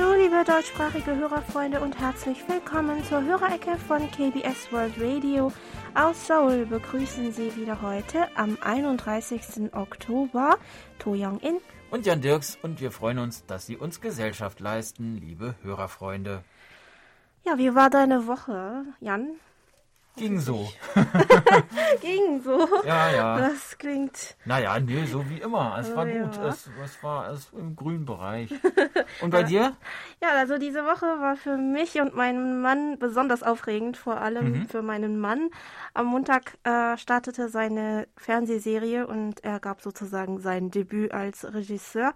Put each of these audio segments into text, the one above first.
Hallo, liebe deutschsprachige Hörerfreunde und herzlich willkommen zur Hörerecke von KBS World Radio. Aus Seoul begrüßen Sie wieder heute am 31. Oktober To Young-in und Jan Dirks und wir freuen uns, dass Sie uns Gesellschaft leisten, liebe Hörerfreunde. Ja, wie war deine Woche, Jan? Ging so. Ging so. Ja, ja. Das klingt. Naja, nee, so wie immer. Es war Ja. gut. Es, es war es im grünen Bereich. Und bei dir? Ja, also diese Woche war für mich und meinen Mann besonders aufregend, vor allem Mhm. für meinen Mann. Am Montag äh, startete seine Fernsehserie und er gab sozusagen sein Debüt als Regisseur.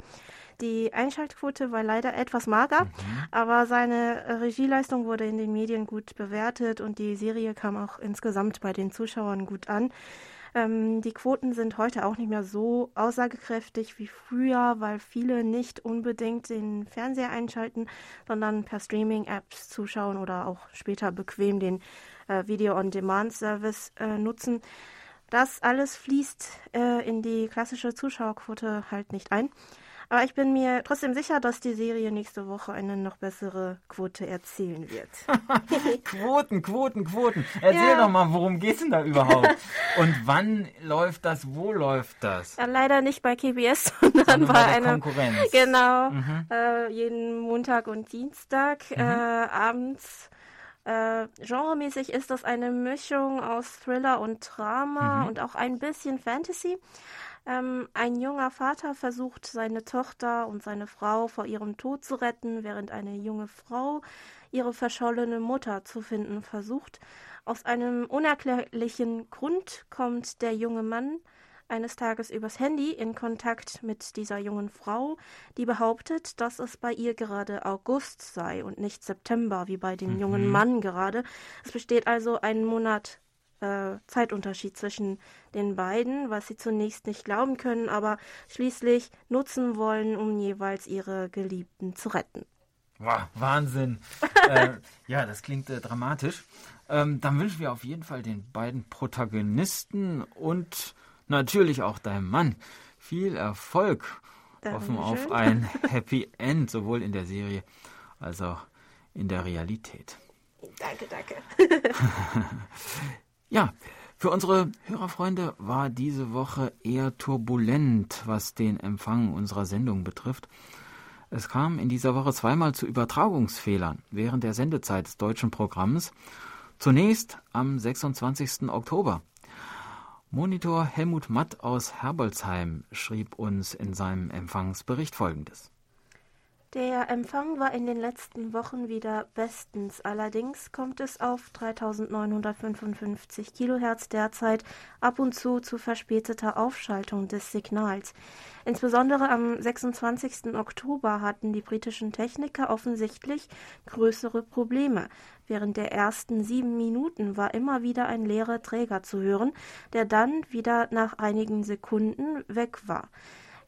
Die Einschaltquote war leider etwas mager, aber seine äh, Regieleistung wurde in den Medien gut bewertet und die Serie kam auch insgesamt bei den Zuschauern gut an. Ähm, die Quoten sind heute auch nicht mehr so aussagekräftig wie früher, weil viele nicht unbedingt den Fernseher einschalten, sondern per Streaming-Apps zuschauen oder auch später bequem den äh, Video-on-Demand-Service äh, nutzen. Das alles fließt äh, in die klassische Zuschauerquote halt nicht ein. Aber ich bin mir trotzdem sicher, dass die Serie nächste Woche eine noch bessere Quote erzielen wird. Quoten, Quoten, Quoten. Erzähl Ja. doch mal, worum geht's denn da überhaupt? Und wann läuft das? Wo läuft das? Ja, leider nicht bei KBS, sondern, Sondern bei, einer Konkurrenz. Genau, Mhm. äh, jeden Montag und Dienstag äh, abends. Äh, genremäßig ist das eine Mischung aus Thriller und Drama Mhm. und auch ein bisschen Fantasy. Ähm, ein junger Vater versucht, seine Tochter und seine Frau vor ihrem Tod zu retten, während eine junge Frau ihre verschollene Mutter zu finden versucht. Aus einem unerklärlichen Grund kommt der junge Mann eines Tages übers Handy in Kontakt mit dieser jungen Frau, die behauptet, dass es bei ihr gerade August sei und nicht September, wie bei dem jungen Mann gerade. Es besteht also ein Monat äh, Zeitunterschied zwischen den beiden, was sie zunächst nicht glauben können, aber schließlich nutzen wollen, um jeweils ihre Geliebten zu retten. Wow, Wahnsinn. äh, ja, das klingt äh, dramatisch. Ähm, dann wünschen wir auf jeden Fall den beiden Protagonisten und natürlich auch deinem Mann viel Erfolg. Hoffen auf Dankeschön. ein Happy End, sowohl in der Serie als auch in der Realität. Danke, danke. Ja, für unsere Hörerfreunde war diese Woche eher turbulent, was den Empfang unserer Sendung betrifft. Es kam in dieser Woche zweimal zu Übertragungsfehlern während der Sendezeit des deutschen Programms. Zunächst am 26. Oktober. Monitor Helmut Matt aus Herbolzheim schrieb uns in seinem Empfangsbericht folgendes. Der Empfang war in den letzten Wochen wieder bestens. Allerdings kommt es auf 3955 Kilohertz derzeit ab und zu zu verspäteter Aufschaltung des Signals. Insbesondere am 26. Oktober hatten die britischen Techniker offensichtlich größere Probleme. Während der ersten sieben Minuten war immer wieder ein leerer Träger zu hören, der dann wieder nach einigen Sekunden weg war.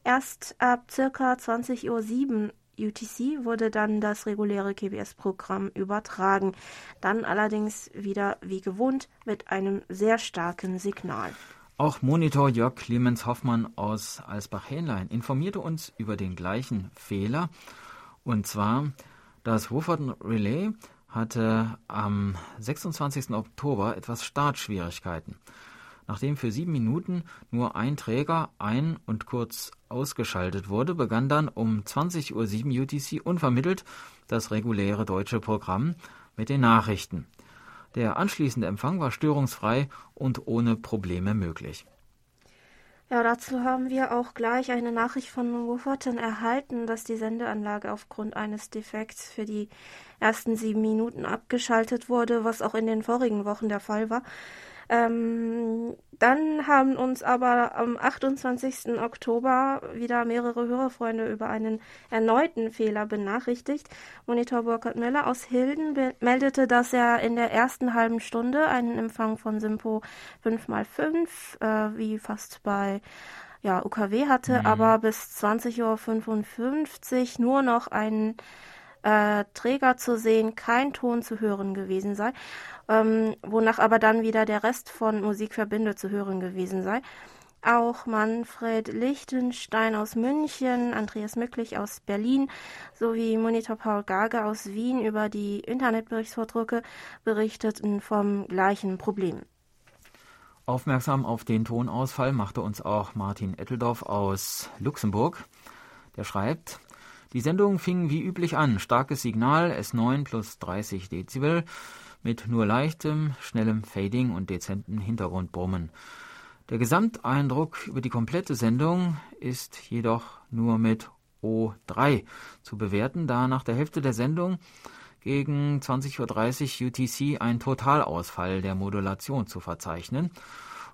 Erst ab circa 20.07 Uhr UTC wurde dann das reguläre KBS-Programm übertragen. Dann allerdings wieder wie gewohnt mit einem sehr starken Signal. Auch Monitor Jörg Clemens Hoffmann aus Alsbach-Hähnlein informierte uns über den gleichen Fehler. Und zwar, das Wofferton Relay hatte am 26. Oktober etwas Startschwierigkeiten. Nachdem für sieben Minuten nur ein Träger ein- und kurz ausgeschaltet wurde, begann dann um 20.07 Uhr UTC unvermittelt das reguläre deutsche Programm mit den Nachrichten. Der anschließende Empfang war störungsfrei und ohne Probleme möglich. Ja, dazu haben wir auch gleich eine Nachricht von Wolverton erhalten, dass die Sendeanlage aufgrund eines Defekts für die ersten sieben Minuten abgeschaltet wurde, was auch in den vorigen Wochen der Fall war. Ähm, dann haben uns aber am 28. Oktober wieder mehrere Hörerfreunde über einen erneuten Fehler benachrichtigt. Monitor Burkhard Müller aus Hilden meldete, dass er in der ersten halben Stunde einen Empfang von Simpo 5x5, äh, wie fast bei ja, UKW hatte, aber bis 20.55 Uhr nur noch einen äh, Träger zu sehen, kein Ton zu hören gewesen sei, ähm, wonach aber dann wieder der Rest von Musikverbinde zu hören gewesen sei. Auch Manfred Lichtenstein aus München, Andreas Mücklich aus Berlin sowie Monitor Paul Gage aus Wien über die Internetberichtsvordrucke berichteten vom gleichen Problem. Aufmerksam auf den Tonausfall machte uns auch Martin Etteldorf aus Luxemburg. Der schreibt, die Sendung fing wie üblich an. Starkes Signal, S9 plus 30 Dezibel, mit nur leichtem, schnellem Fading und dezentem Hintergrundbrummen. Der Gesamteindruck über die komplette Sendung ist jedoch nur mit O3 zu bewerten, da nach der Hälfte der Sendung gegen 20.30 Uhr UTC ein Totalausfall der Modulation zu verzeichnen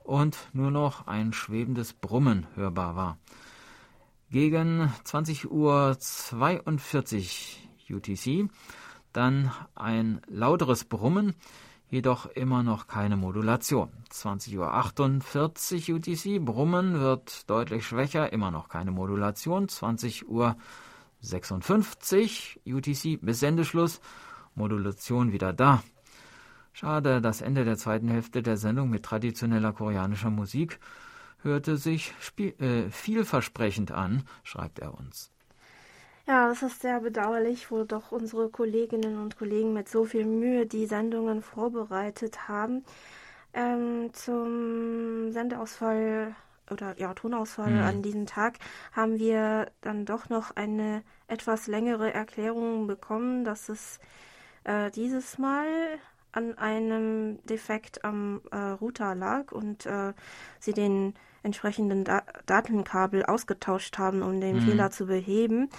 und nur noch ein schwebendes Brummen hörbar war. Gegen 20.42 Uhr UTC dann ein lauteres Brummen, jedoch immer noch keine Modulation. 20.48 Uhr UTC, Brummen wird deutlich schwächer, immer noch keine Modulation. 20.56 Uhr UTC bis Sendeschluss, Modulation wieder da. Schade, das Ende der zweiten Hälfte der Sendung mit traditioneller koreanischer Musik hörte sich äh, vielversprechend an, schreibt er uns. Ja, es ist sehr bedauerlich, wo doch unsere Kolleginnen und Kollegen mit so viel Mühe die Sendungen vorbereitet haben. Ähm, zum Sendeausfall oder ja, Tonausfall mhm. an diesem Tag haben wir dann doch noch eine etwas längere Erklärung bekommen, dass es äh, dieses Mal an einem Defekt am äh, Router lag und äh, sie den entsprechenden da Datenkabel ausgetauscht haben, um den mhm. Fehler zu beheben.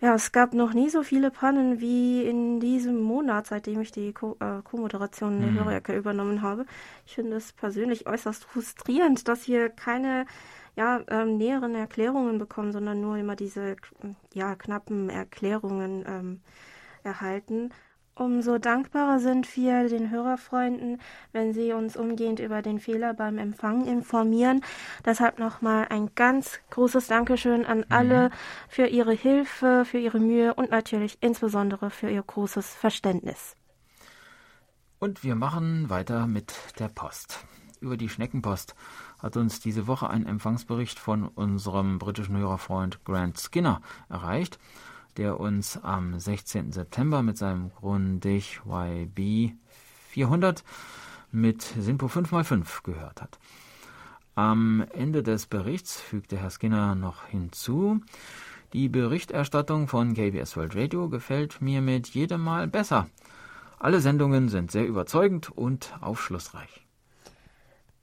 Ja, es gab noch nie so viele Pannen wie in diesem Monat, seitdem ich die äh, Co-Moderation äh, Co der mhm. Übernommen habe. Ich finde es persönlich äußerst frustrierend, dass wir keine ja, ähm, näheren Erklärungen bekommen, sondern nur immer diese ja, knappen Erklärungen ähm, erhalten. Umso dankbarer sind wir den Hörerfreunden, wenn sie uns umgehend über den Fehler beim Empfang informieren. Deshalb nochmal ein ganz großes Dankeschön an mhm. alle für ihre Hilfe, für ihre Mühe und natürlich insbesondere für ihr großes Verständnis. Und wir machen weiter mit der Post. Über die Schneckenpost hat uns diese Woche ein Empfangsbericht von unserem britischen Hörerfreund Grant Skinner erreicht der uns am 16. September mit seinem Grundig YB 400 mit Sinpo 5x5 gehört hat. Am Ende des Berichts fügte Herr Skinner noch hinzu, die Berichterstattung von KBS World Radio gefällt mir mit jedem Mal besser. Alle Sendungen sind sehr überzeugend und aufschlussreich.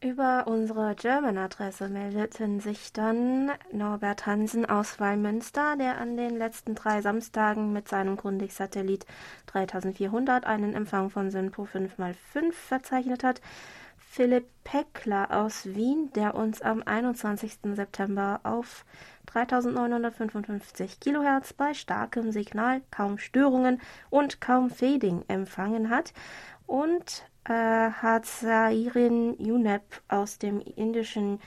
Über unsere German-Adresse meldeten sich dann Norbert Hansen aus Wallmünster, der an den letzten drei Samstagen mit seinem Grundig-Satellit 3400 einen Empfang von SINPO 5x5 verzeichnet hat. Philipp Peckler aus Wien, der uns am 21. September auf 3955 Kilohertz bei starkem Signal, kaum Störungen und kaum Fading empfangen hat. Und hat Sairin Yunep aus dem indischen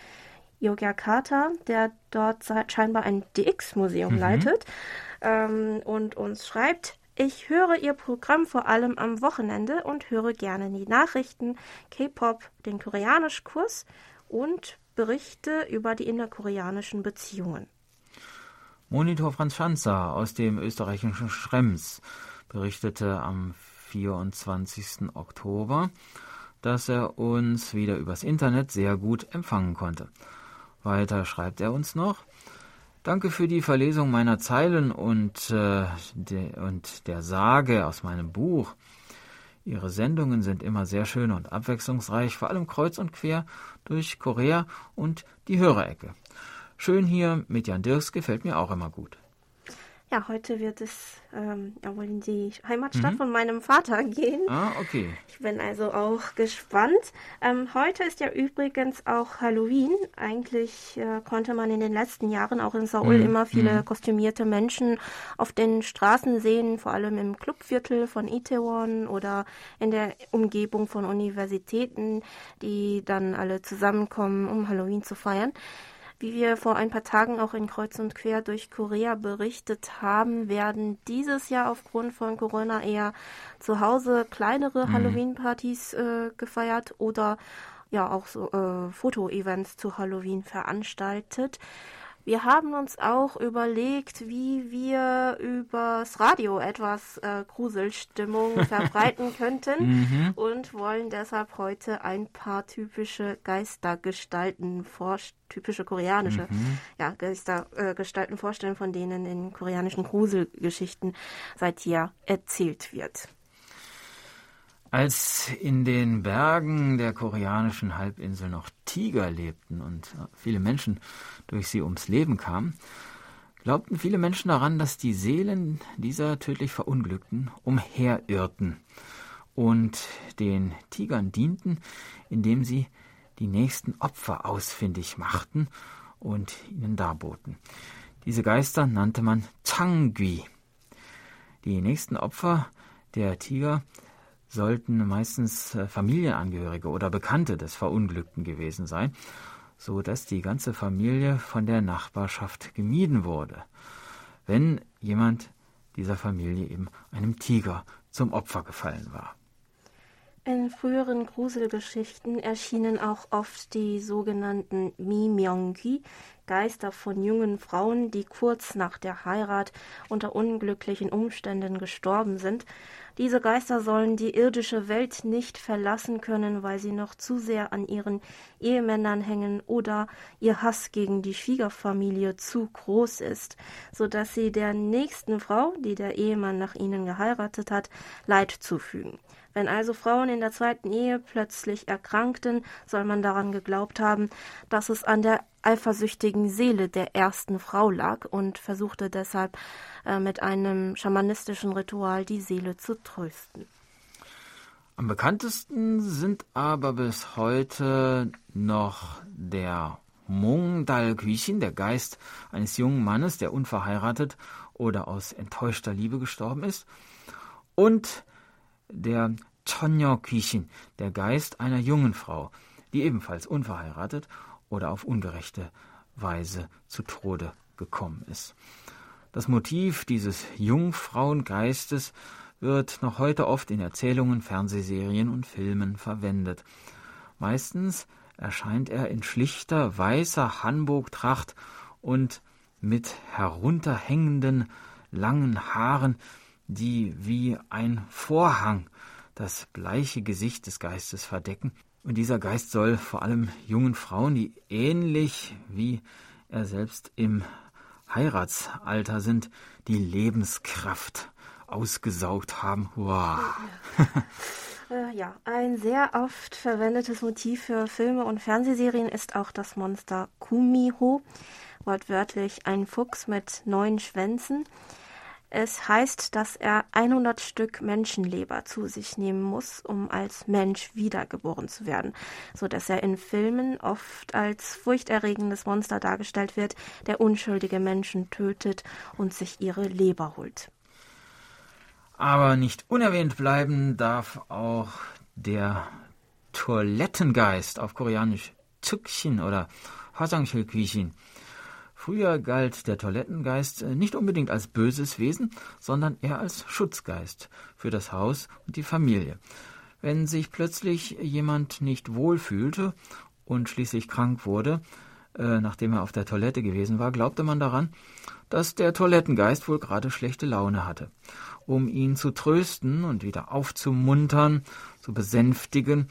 Yogyakarta, der dort scheinbar ein DX-Museum mhm. leitet ähm, und uns schreibt, ich höre Ihr Programm vor allem am Wochenende und höre gerne die Nachrichten, K-Pop, den Koreanischkurs und Berichte über die innerkoreanischen Beziehungen. Monitor Franz Schanzer aus dem österreichischen Schrems berichtete am 24. Oktober, dass er uns wieder übers Internet sehr gut empfangen konnte. Weiter schreibt er uns noch, Danke für die Verlesung meiner Zeilen und, äh, de, und der Sage aus meinem Buch. Ihre Sendungen sind immer sehr schön und abwechslungsreich, vor allem kreuz und quer durch Korea und die Hörerecke. Schön hier mit Jan Dirks gefällt mir auch immer gut. Ja, heute wird es ähm, ja wohl in die Heimatstadt mhm. von meinem Vater gehen. Ah, okay. Ich bin also auch gespannt. Ähm, heute ist ja übrigens auch Halloween. Eigentlich äh, konnte man in den letzten Jahren auch in Seoul mhm. immer viele mhm. kostümierte Menschen auf den Straßen sehen, vor allem im Clubviertel von Itaewon oder in der Umgebung von Universitäten, die dann alle zusammenkommen, um Halloween zu feiern. Wie wir vor ein paar Tagen auch in Kreuz und Quer durch Korea berichtet haben, werden dieses Jahr aufgrund von Corona eher zu Hause kleinere mhm. Halloween-Partys äh, gefeiert oder ja auch so äh, Foto-Events zu Halloween veranstaltet. Wir haben uns auch überlegt, wie wir übers Radio etwas äh, Gruselstimmung verbreiten könnten mhm. und wollen deshalb heute ein paar typische Geistergestalten vorstellen, typische koreanische mhm. ja, Geistergestalten äh, vorstellen, von denen in koreanischen Gruselgeschichten seit Jahr erzählt wird. Als in den Bergen der koreanischen Halbinsel noch Tiger lebten und viele Menschen durch sie ums Leben kamen, glaubten viele Menschen daran, dass die Seelen dieser tödlich Verunglückten umherirrten und den Tigern dienten, indem sie die nächsten Opfer ausfindig machten und ihnen darboten. Diese Geister nannte man Changui. Die nächsten Opfer der Tiger sollten meistens äh, Familienangehörige oder Bekannte des Verunglückten gewesen sein, so dass die ganze Familie von der Nachbarschaft gemieden wurde, wenn jemand dieser Familie eben einem Tiger zum Opfer gefallen war. In früheren Gruselgeschichten erschienen auch oft die sogenannten Mimyonggi, Geister von jungen Frauen, die kurz nach der Heirat unter unglücklichen Umständen gestorben sind diese Geister sollen die irdische Welt nicht verlassen können, weil sie noch zu sehr an ihren Ehemännern hängen oder ihr Hass gegen die Schwiegerfamilie zu groß ist, so dass sie der nächsten Frau, die der Ehemann nach ihnen geheiratet hat, Leid zufügen. Wenn also Frauen in der zweiten Ehe plötzlich erkrankten, soll man daran geglaubt haben, dass es an der eifersüchtigen Seele der ersten Frau lag und versuchte deshalb äh, mit einem schamanistischen Ritual die Seele zu trösten. Am bekanntesten sind aber bis heute noch der Mongdal Güchin, der Geist eines jungen Mannes, der unverheiratet oder aus enttäuschter Liebe gestorben ist, und der Chonyo Kishin, der Geist einer jungen Frau, die ebenfalls unverheiratet oder auf ungerechte Weise zu Tode gekommen ist. Das Motiv dieses Jungfrauengeistes wird noch heute oft in Erzählungen, Fernsehserien und Filmen verwendet. Meistens erscheint er in schlichter weißer Hanbok-Tracht und mit herunterhängenden langen Haaren, die wie ein Vorhang das bleiche Gesicht des Geistes verdecken. Und dieser Geist soll vor allem jungen Frauen, die ähnlich wie er selbst im Heiratsalter sind, die Lebenskraft ausgesaugt haben. Wow. Äh, ja, ein sehr oft verwendetes Motiv für Filme und Fernsehserien ist auch das Monster Kumiho, wortwörtlich ein Fuchs mit neun Schwänzen. Es heißt, dass er 100 Stück Menschenleber zu sich nehmen muss, um als Mensch wiedergeboren zu werden, so dass er in Filmen oft als furchterregendes Monster dargestellt wird, der unschuldige Menschen tötet und sich ihre Leber holt. Aber nicht unerwähnt bleiben darf auch der Toilettengeist auf Koreanisch Tsukshin oder Hwasangshil. Früher galt der Toilettengeist äh, nicht unbedingt als böses Wesen, sondern eher als Schutzgeist für das Haus und die Familie. Wenn sich plötzlich jemand nicht wohl fühlte und schließlich krank wurde, äh, nachdem er auf der Toilette gewesen war, glaubte man daran, dass der Toilettengeist wohl gerade schlechte Laune hatte. Um ihn zu trösten und wieder aufzumuntern, zu besänftigen,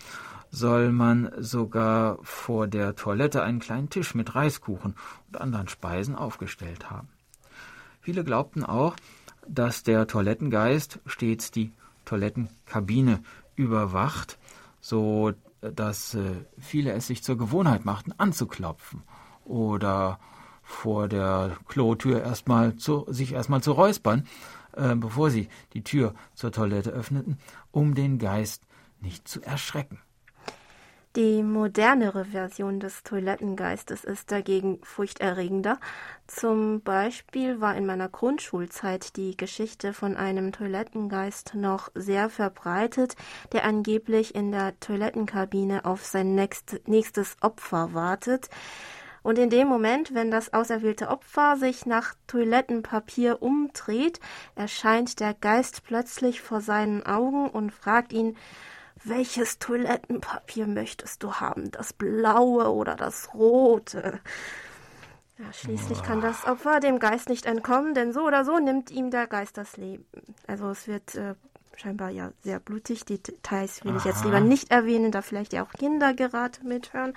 soll man sogar vor der Toilette einen kleinen Tisch mit Reiskuchen und anderen Speisen aufgestellt haben. Viele glaubten auch, dass der Toilettengeist stets die Toilettenkabine überwacht, so dass äh, viele es sich zur Gewohnheit machten, anzuklopfen oder vor der Klotür erstmal zu, sich erstmal zu räuspern, äh, bevor sie die Tür zur Toilette öffneten, um den Geist nicht zu erschrecken. Die modernere Version des Toilettengeistes ist dagegen furchterregender. Zum Beispiel war in meiner Grundschulzeit die Geschichte von einem Toilettengeist noch sehr verbreitet, der angeblich in der Toilettenkabine auf sein nächstes Opfer wartet. Und in dem Moment, wenn das auserwählte Opfer sich nach Toilettenpapier umdreht, erscheint der Geist plötzlich vor seinen Augen und fragt ihn, welches Toilettenpapier möchtest du haben? Das blaue oder das rote? Ja, schließlich kann das Opfer dem Geist nicht entkommen, denn so oder so nimmt ihm der Geist das Leben. Also es wird äh, scheinbar ja sehr blutig. Die Details will Aha. ich jetzt lieber nicht erwähnen, da vielleicht ja auch Kinder gerade mithören.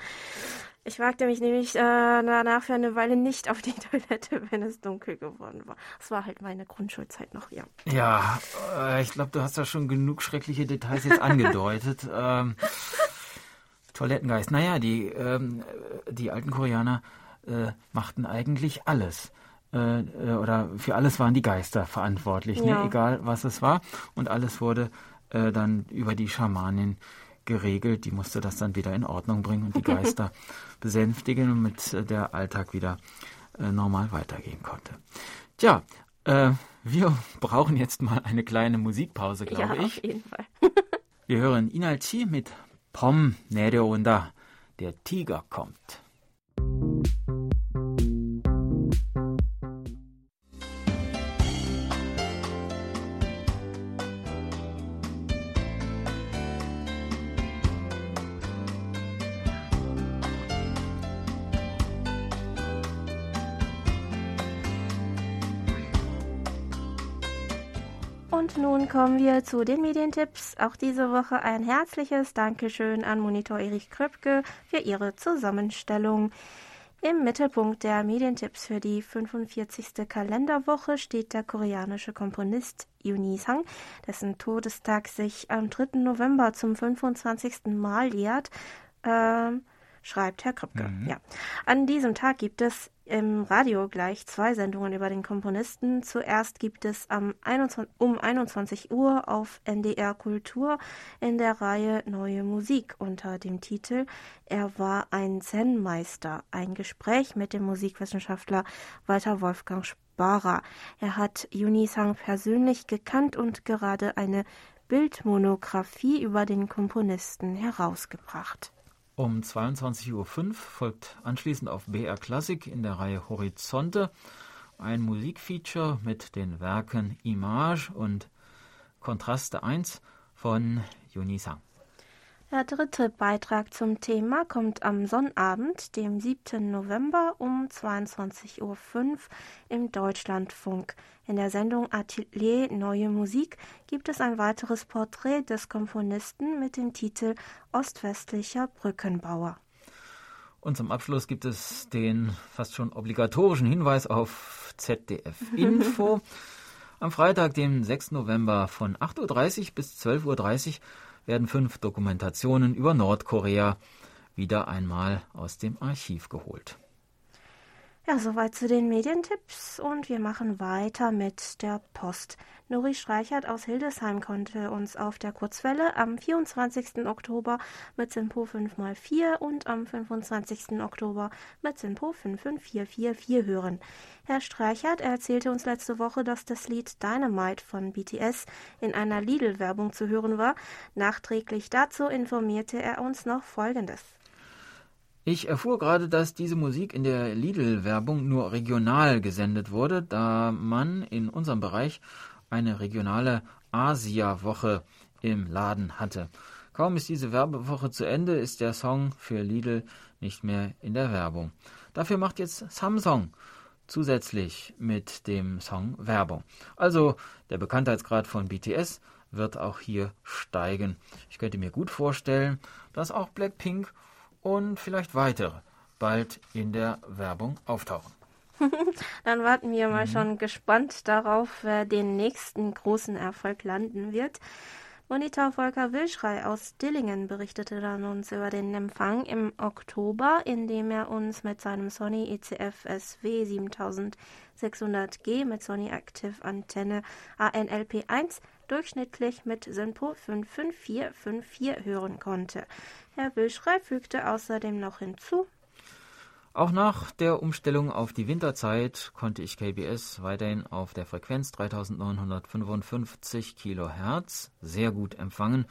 Ich wagte mich nämlich äh, danach für eine Weile nicht auf die Toilette, wenn es dunkel geworden war. Das war halt meine Grundschulzeit noch, ja. Ja, äh, ich glaube, du hast da schon genug schreckliche Details jetzt angedeutet. ähm, Toilettengeist. Naja, die, ähm, die alten Koreaner äh, machten eigentlich alles. Äh, äh, oder für alles waren die Geister verantwortlich, ne? egal was es war. Und alles wurde äh, dann über die Schamanin geregelt. Die musste das dann wieder in Ordnung bringen und die Geister besänftigen, damit äh, der Alltag wieder äh, normal weitergehen konnte. Tja, wir brauchen jetzt mal eine kleine Musikpause, glaube ja, ich. Auf jeden Fall. wir hören Inalchi mit Pom Nereonda. Der Tiger kommt. Zu den Medientipps. Auch diese Woche ein herzliches Dankeschön an Monitor Erich Kröpke für ihre Zusammenstellung. Im Mittelpunkt der Medientipps für die 45. Kalenderwoche steht der koreanische Komponist Yuni Sang, dessen Todestag sich am 3. November zum 25. Mal jährt. Ähm, schreibt Herr Kröpke. Mhm. Ja. An diesem Tag gibt es im Radio gleich zwei Sendungen über den Komponisten. Zuerst gibt es am 21, um 21 Uhr auf NDR Kultur in der Reihe Neue Musik unter dem Titel Er war ein Zen-Meister. Ein Gespräch mit dem Musikwissenschaftler Walter Wolfgang Sparer. Er hat Yunisang persönlich gekannt und gerade eine Bildmonographie über den Komponisten herausgebracht. Um 22.05 Uhr folgt anschließend auf BR Classic in der Reihe Horizonte ein Musikfeature mit den Werken Image und Kontraste 1 von Yunisang. Der dritte Beitrag zum Thema kommt am Sonnabend, dem 7. November um 22.05 Uhr im Deutschlandfunk. In der Sendung Atelier Neue Musik gibt es ein weiteres Porträt des Komponisten mit dem Titel Ostwestlicher Brückenbauer. Und zum Abschluss gibt es den fast schon obligatorischen Hinweis auf ZDF Info. Am Freitag, dem 6. November von 8.30 Uhr bis 12.30 Uhr werden fünf Dokumentationen über Nordkorea wieder einmal aus dem Archiv geholt. Ja, soweit zu den Medientipps und wir machen weiter mit der Post. Nuri Streichert aus Hildesheim konnte uns auf der Kurzwelle am 24. Oktober mit Simpo 5x4 und am 25. Oktober mit Simpo 55444 hören. Herr Streichert erzählte uns letzte Woche, dass das Lied Dynamite von BTS in einer Lidl-Werbung zu hören war. Nachträglich dazu informierte er uns noch Folgendes. Ich erfuhr gerade, dass diese Musik in der Lidl-Werbung nur regional gesendet wurde, da man in unserem Bereich eine regionale Asia-Woche im Laden hatte. Kaum ist diese Werbewoche zu Ende, ist der Song für Lidl nicht mehr in der Werbung. Dafür macht jetzt Samsung zusätzlich mit dem Song Werbung. Also der Bekanntheitsgrad von BTS wird auch hier steigen. Ich könnte mir gut vorstellen, dass auch Blackpink und vielleicht weitere bald in der Werbung auftauchen. Dann warten wir mal mhm. schon gespannt darauf, wer den nächsten großen Erfolg landen wird. Monitor Volker Wilschrei aus Dillingen berichtete dann uns über den Empfang im Oktober, in dem er uns mit seinem Sony ECF SW 7600G mit Sony Active Antenne ANLP1 durchschnittlich mit SINPO 55454 hören konnte. Herr Wilschrei fügte außerdem noch hinzu, auch nach der Umstellung auf die Winterzeit konnte ich KBS weiterhin auf der Frequenz 3955 kHz sehr gut empfangen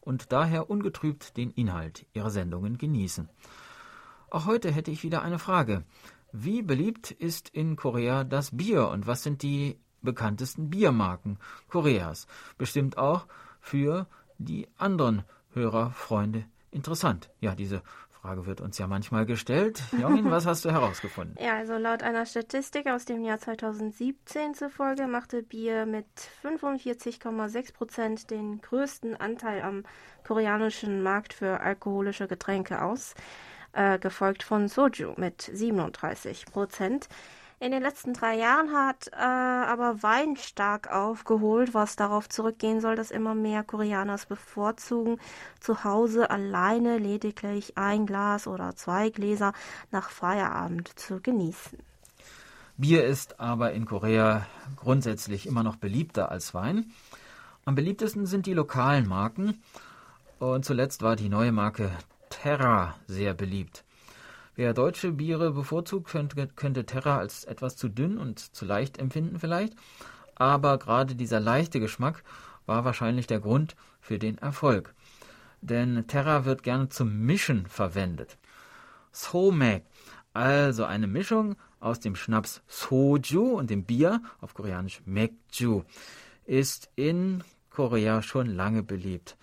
und daher ungetrübt den Inhalt ihrer Sendungen genießen. Auch heute hätte ich wieder eine Frage. Wie beliebt ist in Korea das Bier und was sind die bekanntesten Biermarken Koreas? Bestimmt auch für die anderen Hörer, Freunde interessant? Ja, diese Frage wird uns ja manchmal gestellt. Jongin, was hast du herausgefunden? Ja, also laut einer Statistik aus dem Jahr 2017 zufolge machte Bier mit 45,6 Prozent den größten Anteil am koreanischen Markt für alkoholische Getränke aus, äh, gefolgt von Soju mit 37 Prozent. In den letzten drei Jahren hat äh, aber Wein stark aufgeholt, was darauf zurückgehen soll, dass immer mehr Koreaner es bevorzugen, zu Hause alleine lediglich ein Glas oder zwei Gläser nach Feierabend zu genießen. Bier ist aber in Korea grundsätzlich immer noch beliebter als Wein. Am beliebtesten sind die lokalen Marken. Und zuletzt war die neue Marke Terra sehr beliebt. Wer deutsche Biere bevorzugt, könnte, könnte Terra als etwas zu dünn und zu leicht empfinden vielleicht. Aber gerade dieser leichte Geschmack war wahrscheinlich der Grund für den Erfolg. Denn Terra wird gerne zum Mischen verwendet. Somek, also eine Mischung aus dem Schnaps Soju und dem Bier, auf Koreanisch Mekju, ist in Korea schon lange beliebt.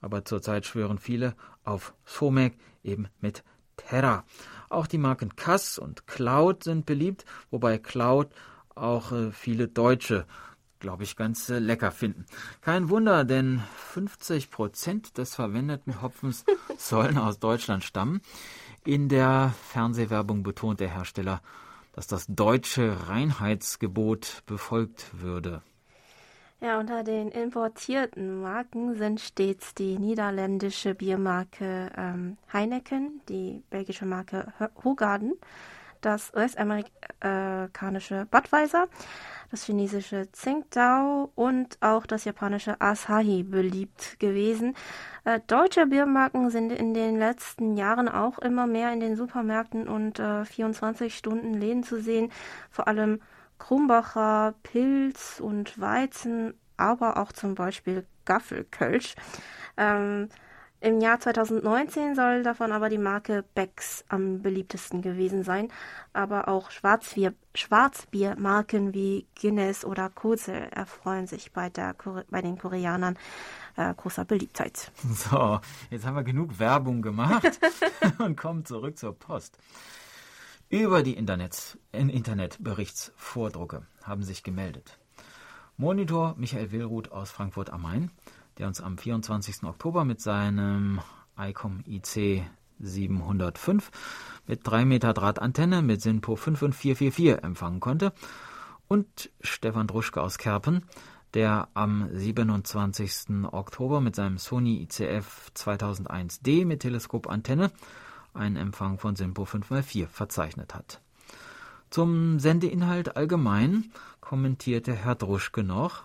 Aber zurzeit schwören viele auf Somek eben mit Terra. Auch die Marken Kass und Cloud sind beliebt, wobei Cloud auch äh, viele Deutsche, glaube ich, ganz äh, lecker finden. Kein Wunder, denn 50 Prozent des verwendeten Hopfens sollen aus Deutschland stammen. In der Fernsehwerbung betont der Hersteller, dass das deutsche Reinheitsgebot befolgt würde. Ja, unter den importierten Marken sind stets die niederländische Biermarke ähm, Heineken, die belgische Marke Hogarden, das US-amerikanische Budweiser, das chinesische Tsingtao und auch das japanische Asahi beliebt gewesen. Äh, deutsche Biermarken sind in den letzten Jahren auch immer mehr in den Supermärkten und äh, 24-Stunden-Läden zu sehen, vor allem Krumbacher, Pilz und Weizen, aber auch zum Beispiel Gaffelkölsch. Ähm, Im Jahr 2019 soll davon aber die Marke Becks am beliebtesten gewesen sein, aber auch Schwarzbier, Schwarzbiermarken wie Guinness oder Kozel erfreuen sich bei, der, bei den Koreanern äh, großer Beliebtheit. So, jetzt haben wir genug Werbung gemacht und kommen zurück zur Post. Über die Internet, Internetberichtsvordrucke haben sich gemeldet. Monitor Michael Willruth aus Frankfurt am Main, der uns am 24. Oktober mit seinem ICOM IC 705 mit 3 Meter Drahtantenne mit SINPO 55444 empfangen konnte und Stefan Druschke aus Kerpen, der am 27. Oktober mit seinem Sony ICF 2001D mit Teleskopantenne einen Empfang von SINPO 5x4 verzeichnet hat. Zum Sendeinhalt allgemein kommentierte Herr Druschke noch.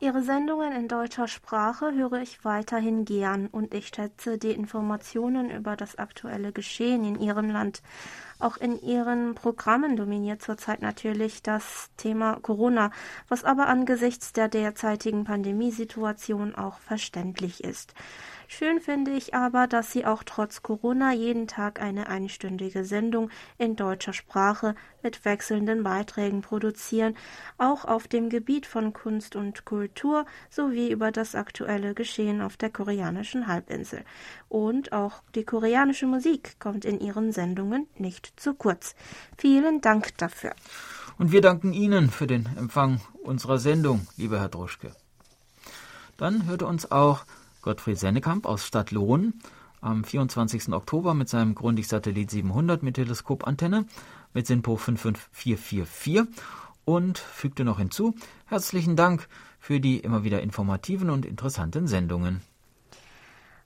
Ihre Sendungen in deutscher Sprache höre ich weiterhin gern und ich schätze die Informationen über das aktuelle Geschehen in Ihrem Land. Auch in Ihren Programmen dominiert zurzeit natürlich das Thema Corona, was aber angesichts der derzeitigen Pandemiesituation auch verständlich ist. Schön finde ich aber, dass Sie auch trotz Corona jeden Tag eine einstündige Sendung in deutscher Sprache mit wechselnden Beiträgen produzieren, auch auf dem Gebiet von Kunst und Kultur sowie über das aktuelle Geschehen auf der koreanischen Halbinsel. Und auch die koreanische Musik kommt in Ihren Sendungen nicht zu kurz. Vielen Dank dafür. Und wir danken Ihnen für den Empfang unserer Sendung, lieber Herr Druschke. Dann hörte uns auch Gottfried Sennekamp aus Stadtlohn am 24. Oktober mit seinem Grundig-Satellit 700 mit Teleskopantenne mit SINPO 55444 und fügte noch hinzu, herzlichen Dank für die immer wieder informativen und interessanten Sendungen.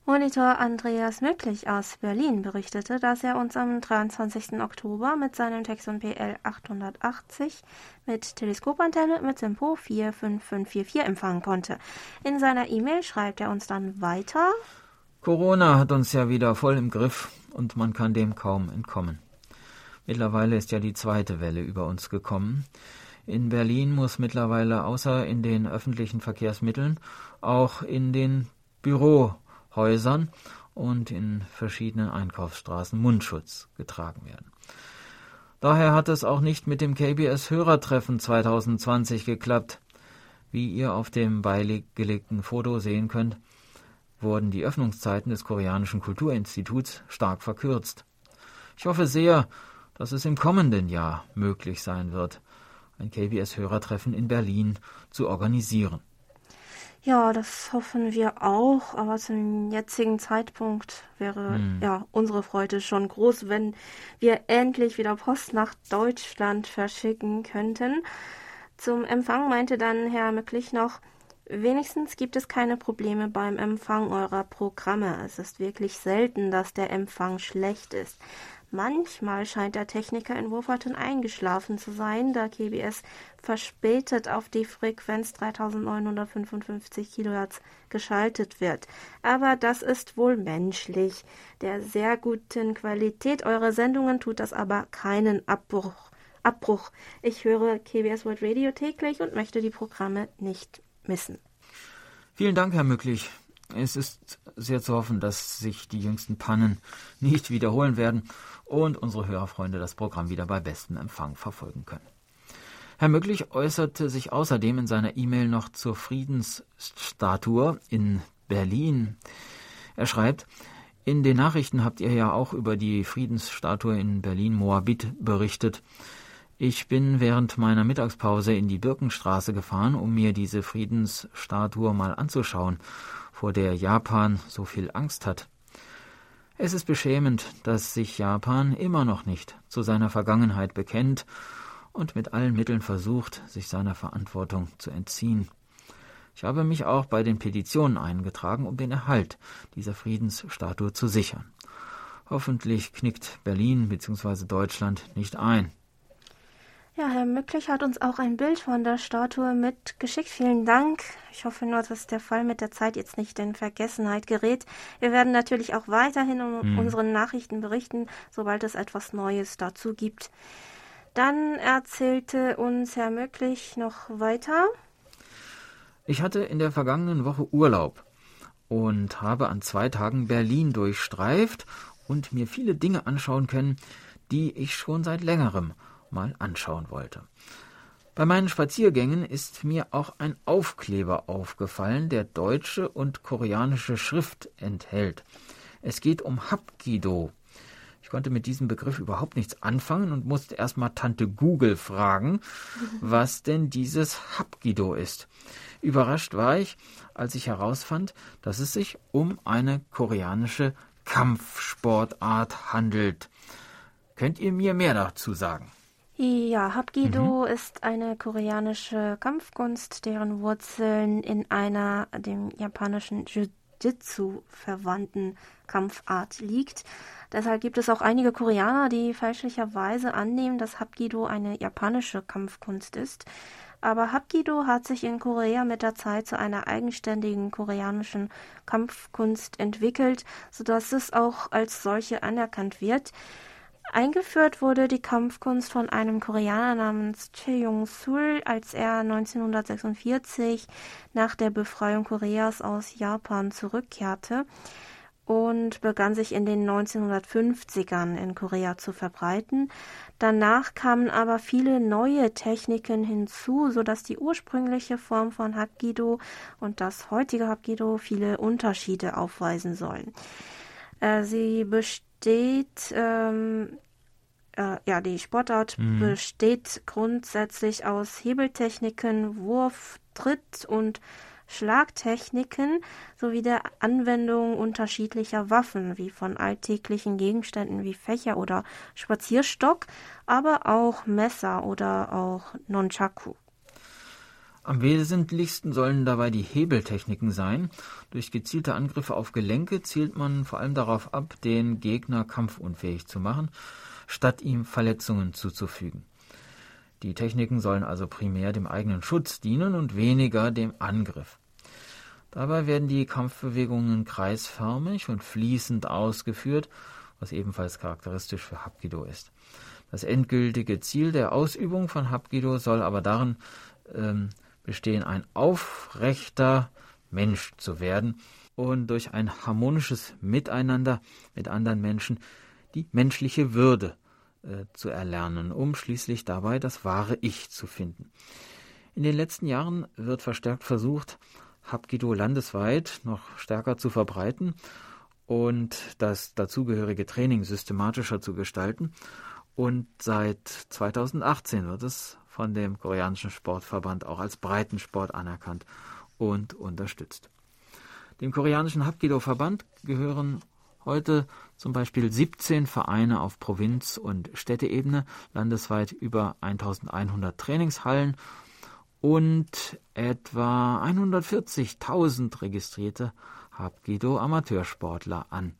Monitor Andreas Möglich aus Berlin berichtete, dass er uns am 23. Oktober mit seinem Texon PL 880 mit Teleskopantenne mit Simpo 45544 empfangen konnte. In seiner E-Mail schreibt er uns dann weiter. Corona hat uns ja wieder voll im Griff und man kann dem kaum entkommen. Mittlerweile ist ja die zweite Welle über uns gekommen. In Berlin muss mittlerweile außer in den öffentlichen Verkehrsmitteln auch in den Büro Häusern und in verschiedenen Einkaufsstraßen Mundschutz getragen werden. Daher hat es auch nicht mit dem KBS Hörertreffen 2020 geklappt. Wie ihr auf dem beigelegten Foto sehen könnt, wurden die Öffnungszeiten des Koreanischen Kulturinstituts stark verkürzt. Ich hoffe sehr, dass es im kommenden Jahr möglich sein wird, ein KBS-Hörertreffen in Berlin zu organisieren. Ja, das hoffen wir auch, aber zum jetzigen Zeitpunkt wäre hm. ja unsere Freude schon groß, wenn wir endlich wieder Post nach Deutschland verschicken könnten. Zum Empfang meinte dann Herr Möcklich noch, wenigstens gibt es keine Probleme beim Empfang eurer Programme. Es ist wirklich selten, dass der Empfang schlecht ist. Manchmal scheint der Techniker in Wurferton eingeschlafen zu sein, da KBS verspätet auf die Frequenz 3955 kHz geschaltet wird. Aber das ist wohl menschlich. Der sehr guten Qualität eurer Sendungen tut das aber keinen Abbruch. Abbruch. Ich höre KBS World Radio täglich und möchte die Programme nicht missen. Vielen Dank, Herr Mücklich. Es ist sehr zu hoffen, dass sich die jüngsten Pannen nicht wiederholen werden und unsere Hörerfreunde das Programm wieder bei bestem Empfang verfolgen können. Herr Möglich äußerte sich außerdem in seiner E-Mail noch zur Friedensstatue in Berlin. Er schreibt, in den Nachrichten habt ihr ja auch über die Friedensstatue in Berlin-Moabit berichtet. Ich bin während meiner Mittagspause in die Birkenstraße gefahren, um mir diese Friedensstatue mal anzuschauen, vor der Japan so viel Angst hat. Es ist beschämend, dass sich Japan immer noch nicht zu seiner Vergangenheit bekennt und mit allen Mitteln versucht, sich seiner Verantwortung zu entziehen. Ich habe mich auch bei den Petitionen eingetragen, um den Erhalt dieser Friedensstatue zu sichern. Hoffentlich knickt Berlin bzw. Deutschland nicht ein. Ja, Herr Mücklich hat uns auch ein Bild von der Statue mitgeschickt. Vielen Dank. Ich hoffe nur, dass der Fall mit der Zeit jetzt nicht in Vergessenheit gerät. Wir werden natürlich auch weiterhin um mhm. unseren Nachrichten berichten, sobald es etwas Neues dazu gibt. Dann erzählte uns Herr Mücklich noch weiter. Ich hatte in der vergangenen Woche Urlaub und habe an zwei Tagen Berlin durchstreift und mir viele Dinge anschauen können, die ich schon seit längerem mal anschauen wollte. Bei meinen Spaziergängen ist mir auch ein Aufkleber aufgefallen, der deutsche und koreanische Schrift enthält. Es geht um Hapkido. Ich konnte mit diesem Begriff überhaupt nichts anfangen und musste erstmal Tante Google fragen, was denn dieses Hapkido ist. Überrascht war ich, als ich herausfand, dass es sich um eine koreanische Kampfsportart handelt. Könnt ihr mir mehr dazu sagen? Ja, Hapkido mhm. ist eine koreanische Kampfkunst, deren Wurzeln in einer dem japanischen Jiu-Jitsu verwandten Kampfart liegt. Deshalb gibt es auch einige Koreaner, die fälschlicherweise annehmen, dass Hapkido eine japanische Kampfkunst ist. Aber Hapkido hat sich in Korea mit der Zeit zu einer eigenständigen koreanischen Kampfkunst entwickelt, sodass es auch als solche anerkannt wird. Eingeführt wurde die Kampfkunst von einem Koreaner namens Cheong-sul, als er 1946 nach der Befreiung Koreas aus Japan zurückkehrte und begann sich in den 1950ern in Korea zu verbreiten. Danach kamen aber viele neue Techniken hinzu, sodass die ursprüngliche Form von Hapkido und das heutige Hapkido viele Unterschiede aufweisen sollen. Äh, sie besteht besteht, ähm, äh, ja, die Sportart mhm. besteht grundsätzlich aus Hebeltechniken, Wurf, Tritt und Schlagtechniken sowie der Anwendung unterschiedlicher Waffen, wie von alltäglichen Gegenständen wie Fächer oder Spazierstock, aber auch Messer oder auch Nunchaku. Am wesentlichsten sollen dabei die Hebeltechniken sein. Durch gezielte Angriffe auf Gelenke zielt man vor allem darauf ab, den Gegner kampfunfähig zu machen, statt ihm Verletzungen zuzufügen. Die Techniken sollen also primär dem eigenen Schutz dienen und weniger dem Angriff. Dabei werden die Kampfbewegungen kreisförmig und fließend ausgeführt, was ebenfalls charakteristisch für Hapkido ist. Das endgültige Ziel der Ausübung von Hapkido soll aber darin ähm, bestehen, ein aufrechter Mensch zu werden und durch ein harmonisches Miteinander mit anderen Menschen die menschliche Würde äh, zu erlernen, um schließlich dabei das wahre Ich zu finden. In den letzten Jahren wird verstärkt versucht, Hapkido landesweit noch stärker zu verbreiten und das dazugehörige Training systematischer zu gestalten. Und seit 2018 wird es von dem koreanischen Sportverband auch als Breitensport anerkannt und unterstützt. Dem koreanischen Hapkido-Verband gehören heute zum Beispiel 17 Vereine auf Provinz- und Städteebene, landesweit über 1100 Trainingshallen und etwa 140.000 registrierte Hapkido Amateursportler an.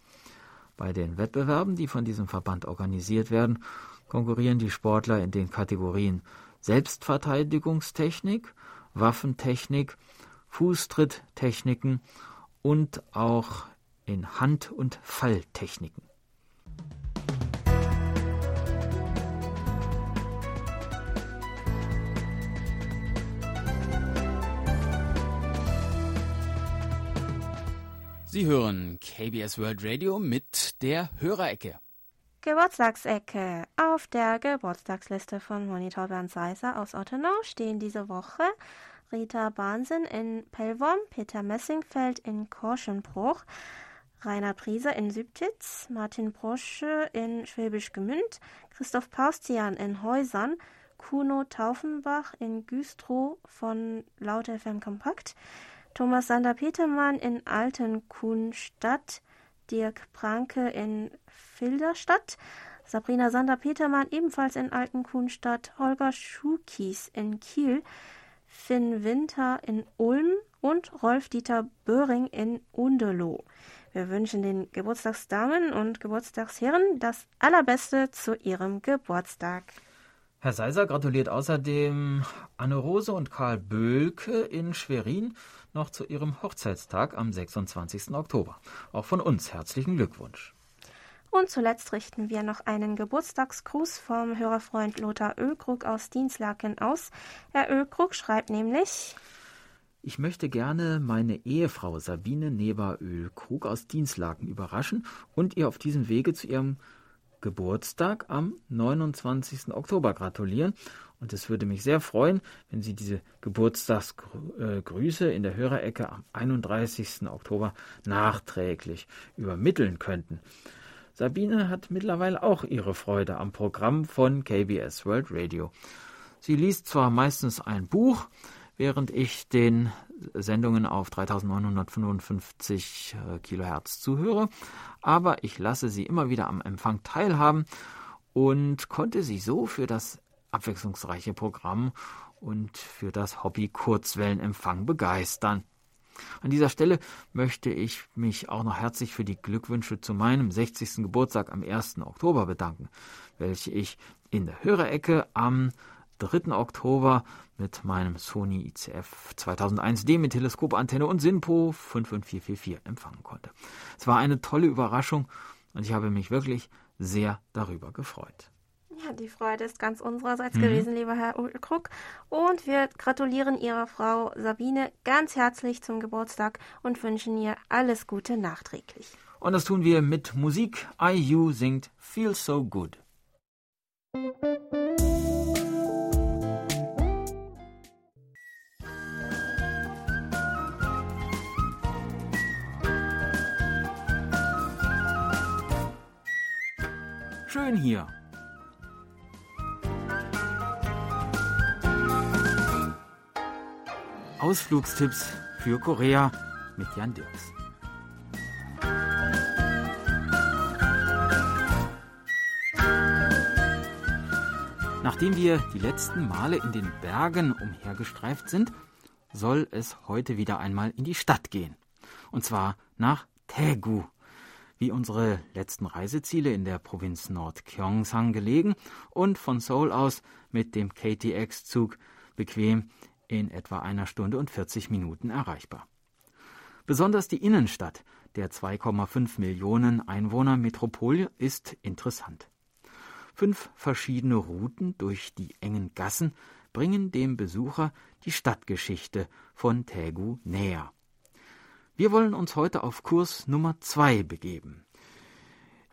Bei den Wettbewerben, die von diesem Verband organisiert werden, konkurrieren die Sportler in den Kategorien Selbstverteidigungstechnik, Waffentechnik, Fußtritttechniken und auch in Hand- und Falltechniken. Sie hören KBS World Radio mit der Hörerecke. Geburtstagsecke. Auf der Geburtstagsliste von Monitor Bernd Seiser aus Ottenau stehen diese Woche Rita Bahnsen in Pellworm, Peter Messingfeld in Korschenbruch, Rainer Prieser in Sübtitz, Martin Brosche in Schwäbisch Gemünd, Christoph Paustian in Häusern, Kuno Taufenbach in Güstrow von Laut FM Kompakt, Thomas Sander-Petermann in Altenkuhnstadt, Dirk Pranke in Filderstadt, Sabrina Sander-Petermann ebenfalls in Altenkuhnstadt, Holger Schukies in Kiel, Finn Winter in Ulm und Rolf-Dieter Böhring in Undeloh. Wir wünschen den Geburtstagsdamen und Geburtstagsherren das Allerbeste zu ihrem Geburtstag. Herr Seiser gratuliert außerdem Anne Rose und Karl Böhlke in Schwerin noch zu ihrem Hochzeitstag am 26. Oktober. Auch von uns herzlichen Glückwunsch. Und zuletzt richten wir noch einen Geburtstagsgruß vom Hörerfreund Lothar Ölkrug aus Dienstlaken aus. Herr Ölkrug schreibt nämlich ich möchte gerne meine Ehefrau Sabine Neber-Ölkrug aus Dienstlaken überraschen und ihr auf diesem Wege zu ihrem Geburtstag am 29. Oktober gratulieren. Und es würde mich sehr freuen, wenn Sie diese Geburtstagsgrüße in der Hörerecke am 31. Oktober nachträglich übermitteln könnten. Sabine hat mittlerweile auch ihre Freude am Programm von KBS World Radio. Sie liest zwar meistens ein Buch, während ich den Sendungen auf 3955 äh, Kilohertz zuhöre, aber ich lasse sie immer wieder am Empfang teilhaben und konnte sie so für das abwechslungsreiche Programm und für das Hobby Kurzwellenempfang begeistern. An dieser Stelle möchte ich mich auch noch herzlich für die Glückwünsche zu meinem 60. Geburtstag am 1. Oktober bedanken, welche ich in der Hörerecke am 3. Oktober mit meinem Sony ICF 2001D mit Teleskopantenne und SINPO 55444 empfangen konnte. Es war eine tolle Überraschung und ich habe mich wirklich sehr darüber gefreut. Ja, die Freude ist ganz unsererseits mhm. gewesen, lieber Herr Ulkrug. Und wir gratulieren Ihrer Frau Sabine ganz herzlich zum Geburtstag und wünschen ihr alles Gute nachträglich. Und das tun wir mit Musik. IU singt Feel So Good. Schön hier. Ausflugstipps für Korea mit Jan Dirks. Nachdem wir die letzten Male in den Bergen umhergestreift sind, soll es heute wieder einmal in die Stadt gehen. Und zwar nach Taegu wie unsere letzten Reiseziele in der Provinz Nord-Gyeongsang gelegen und von Seoul aus mit dem KTX-Zug bequem in etwa einer Stunde und 40 Minuten erreichbar. Besonders die Innenstadt der 2,5 Millionen Einwohner Metropole ist interessant. Fünf verschiedene Routen durch die engen Gassen bringen dem Besucher die Stadtgeschichte von Taegu näher. Wir wollen uns heute auf Kurs Nummer zwei begeben.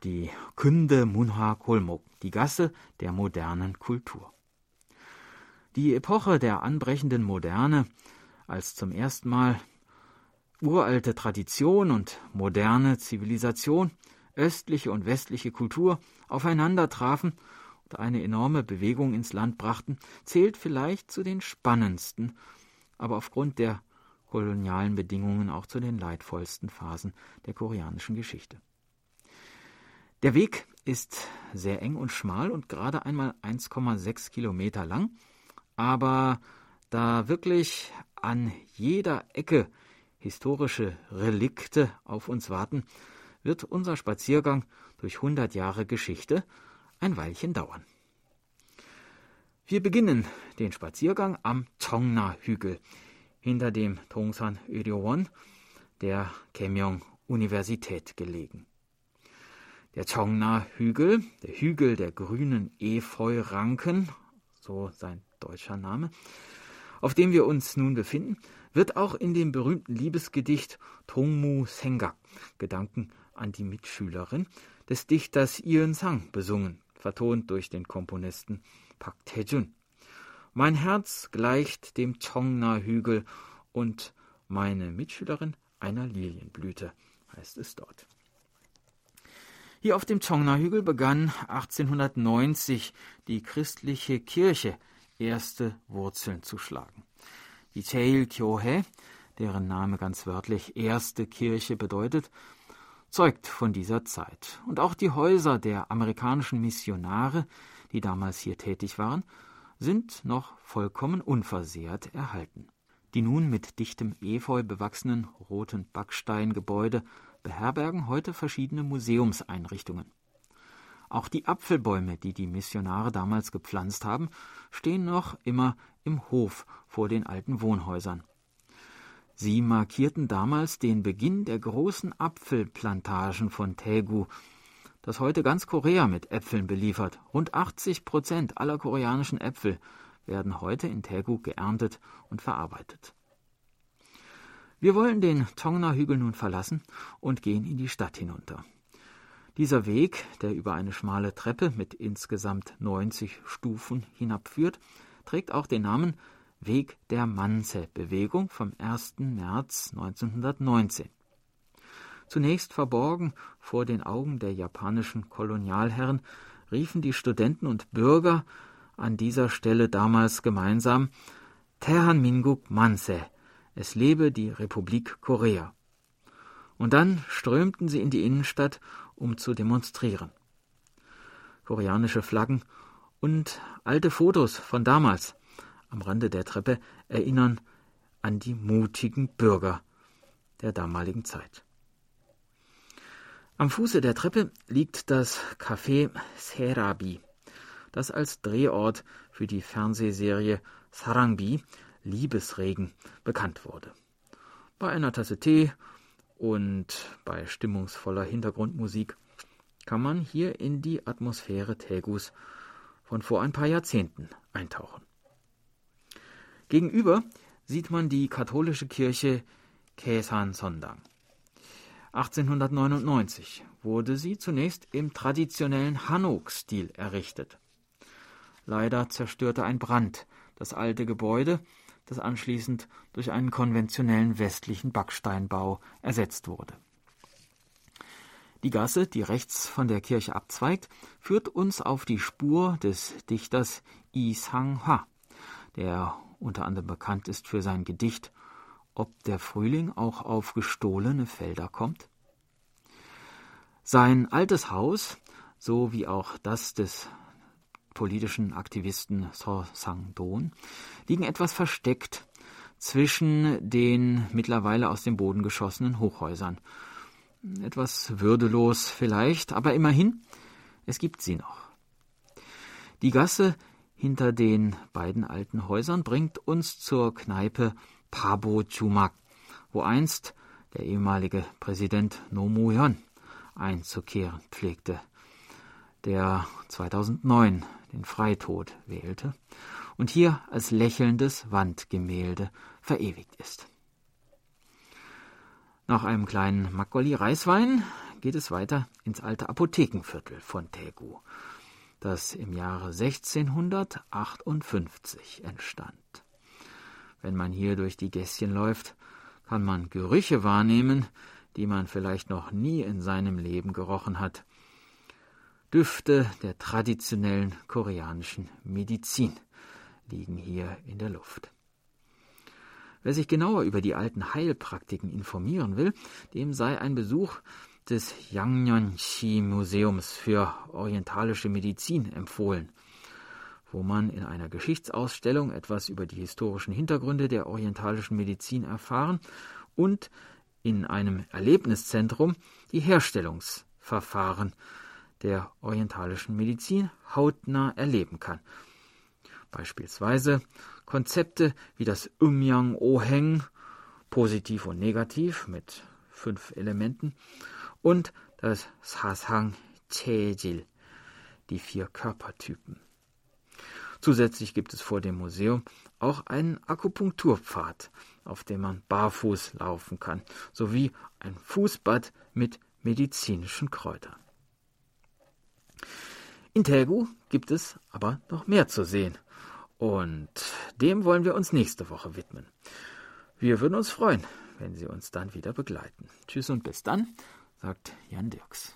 Die Kunde Munha Kolmok, die Gasse der modernen Kultur. Die Epoche der anbrechenden Moderne, als zum ersten Mal uralte Tradition und moderne Zivilisation, östliche und westliche Kultur aufeinander trafen und eine enorme Bewegung ins Land brachten, zählt vielleicht zu den spannendsten, aber aufgrund der kolonialen Bedingungen auch zu den leidvollsten Phasen der koreanischen Geschichte. Der Weg ist sehr eng und schmal und gerade einmal 1,6 Kilometer lang, aber da wirklich an jeder Ecke historische Relikte auf uns warten, wird unser Spaziergang durch 100 Jahre Geschichte ein Weilchen dauern. Wir beginnen den Spaziergang am Chongna-Hügel hinter dem Tongsan Öryowon, der Kemyong Universität gelegen. Der Chongna-Hügel, der Hügel der grünen Efeu-Ranken, so sein deutscher Name, auf dem wir uns nun befinden, wird auch in dem berühmten Liebesgedicht Tongmu Sengak, Gedanken an die Mitschülerin, des Dichters Ian Sang besungen, vertont durch den Komponisten Park Tae-jun. Mein Herz gleicht dem Chongna-Hügel und meine Mitschülerin einer Lilienblüte, heißt es dort. Hier auf dem Chongna-Hügel begann 1890 die christliche Kirche erste Wurzeln zu schlagen. Die Cheil Kyohe, deren Name ganz wörtlich erste Kirche bedeutet, zeugt von dieser Zeit. Und auch die Häuser der amerikanischen Missionare, die damals hier tätig waren, sind noch vollkommen unversehrt erhalten. Die nun mit dichtem Efeu bewachsenen roten Backsteingebäude beherbergen heute verschiedene Museumseinrichtungen. Auch die Apfelbäume, die die Missionare damals gepflanzt haben, stehen noch immer im Hof vor den alten Wohnhäusern. Sie markierten damals den Beginn der großen Apfelplantagen von Taegu, das heute ganz Korea mit Äpfeln beliefert. Rund 80 Prozent aller koreanischen Äpfel werden heute in Taegu geerntet und verarbeitet. Wir wollen den Tongna-Hügel nun verlassen und gehen in die Stadt hinunter. Dieser Weg, der über eine schmale Treppe mit insgesamt 90 Stufen hinabführt, trägt auch den Namen Weg der Manse-Bewegung vom 1. März 1919. Zunächst verborgen vor den Augen der japanischen Kolonialherren riefen die Studenten und Bürger an dieser Stelle damals gemeinsam Tehan Minguk Manse, es lebe die Republik Korea. Und dann strömten sie in die Innenstadt um zu demonstrieren. Koreanische Flaggen und alte Fotos von damals am Rande der Treppe erinnern an die mutigen Bürger der damaligen Zeit. Am Fuße der Treppe liegt das Café Serabi, das als Drehort für die Fernsehserie Sarangbi Liebesregen bekannt wurde. Bei einer Tasse Tee und bei stimmungsvoller Hintergrundmusik kann man hier in die Atmosphäre Tegus von vor ein paar Jahrzehnten eintauchen. Gegenüber sieht man die katholische Kirche Kesan Sondang. 1899 wurde sie zunächst im traditionellen Hanok-Stil errichtet. Leider zerstörte ein Brand das alte Gebäude das anschließend durch einen konventionellen westlichen Backsteinbau ersetzt wurde. Die Gasse, die rechts von der Kirche abzweigt, führt uns auf die Spur des Dichters Yi Sang-ha, der unter anderem bekannt ist für sein Gedicht Ob der Frühling auch auf gestohlene Felder kommt. Sein altes Haus, so wie auch das des politischen Aktivisten So Sang-don, liegen etwas versteckt zwischen den mittlerweile aus dem Boden geschossenen Hochhäusern. Etwas würdelos vielleicht, aber immerhin, es gibt sie noch. Die Gasse hinter den beiden alten Häusern bringt uns zur Kneipe Pabo Chumak, wo einst der ehemalige Präsident Nomu-Yon einzukehren pflegte, der 2009 den Freitod wählte und hier als lächelndes Wandgemälde verewigt ist. Nach einem kleinen Makgoli Reiswein geht es weiter ins alte Apothekenviertel von Taegu, das im Jahre 1658 entstand. Wenn man hier durch die Gässchen läuft, kann man Gerüche wahrnehmen, die man vielleicht noch nie in seinem Leben gerochen hat. Düfte der traditionellen koreanischen Medizin liegen hier in der Luft. Wer sich genauer über die alten Heilpraktiken informieren will, dem sei ein Besuch des Yangnyeonshi Museums für orientalische Medizin empfohlen, wo man in einer Geschichtsausstellung etwas über die historischen Hintergründe der orientalischen Medizin erfahren und in einem Erlebniszentrum die Herstellungsverfahren der orientalischen Medizin hautnah erleben kann. Beispielsweise Konzepte wie das Umyang Oheng, positiv und negativ mit fünf Elementen, und das Sasang Chejil, die vier Körpertypen. Zusätzlich gibt es vor dem Museum auch einen Akupunkturpfad, auf dem man barfuß laufen kann, sowie ein Fußbad mit medizinischen Kräutern. In Daegu gibt es aber noch mehr zu sehen. Und dem wollen wir uns nächste Woche widmen. Wir würden uns freuen, wenn Sie uns dann wieder begleiten. Tschüss und bis dann, sagt Jan Dirks.